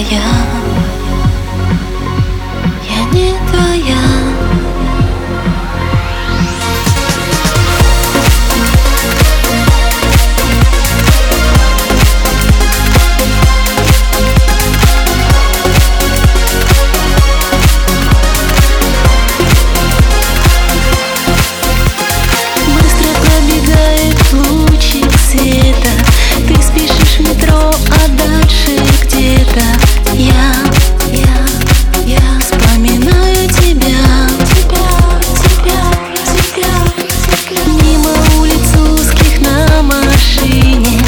太阳 машине.